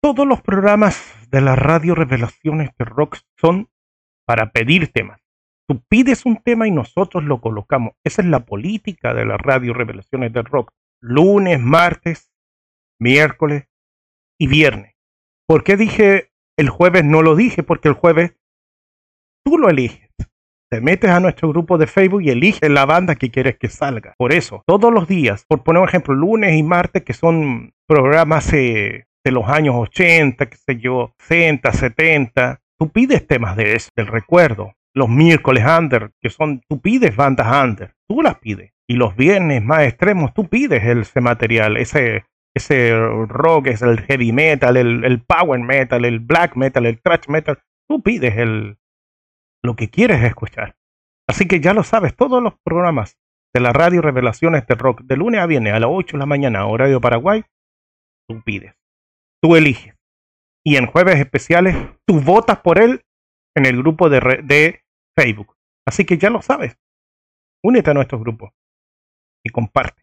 Todos los programas de la radio Revelaciones de Rock son para pedir temas. Tú pides un tema y nosotros lo colocamos. Esa es la política de la radio Revelaciones del Rock. Lunes, martes, miércoles y viernes. ¿Por qué dije el jueves? No lo dije porque el jueves tú lo eliges. Te metes a nuestro grupo de Facebook y eliges la banda que quieres que salga. Por eso, todos los días, por poner un ejemplo, lunes y martes, que son programas eh, los años 80, qué sé yo, 60, 70, tú pides temas de eso, del recuerdo los miércoles under, que son, tú pides bandas under, tú las pides. Y los viernes más extremos, tú pides ese material, ese, ese rock, es el heavy metal, el, power metal, el black metal, el thrash metal, tú pides el, lo que quieres escuchar. Así que ya lo sabes, todos los programas de la radio Revelaciones de Rock, de lunes a viernes a las 8 de la mañana, horario Paraguay, tú pides, tú eliges. Y en jueves especiales, tú votas por él en el grupo de, de Facebook. Así que ya lo sabes. Únete a nuestro grupo y comparte.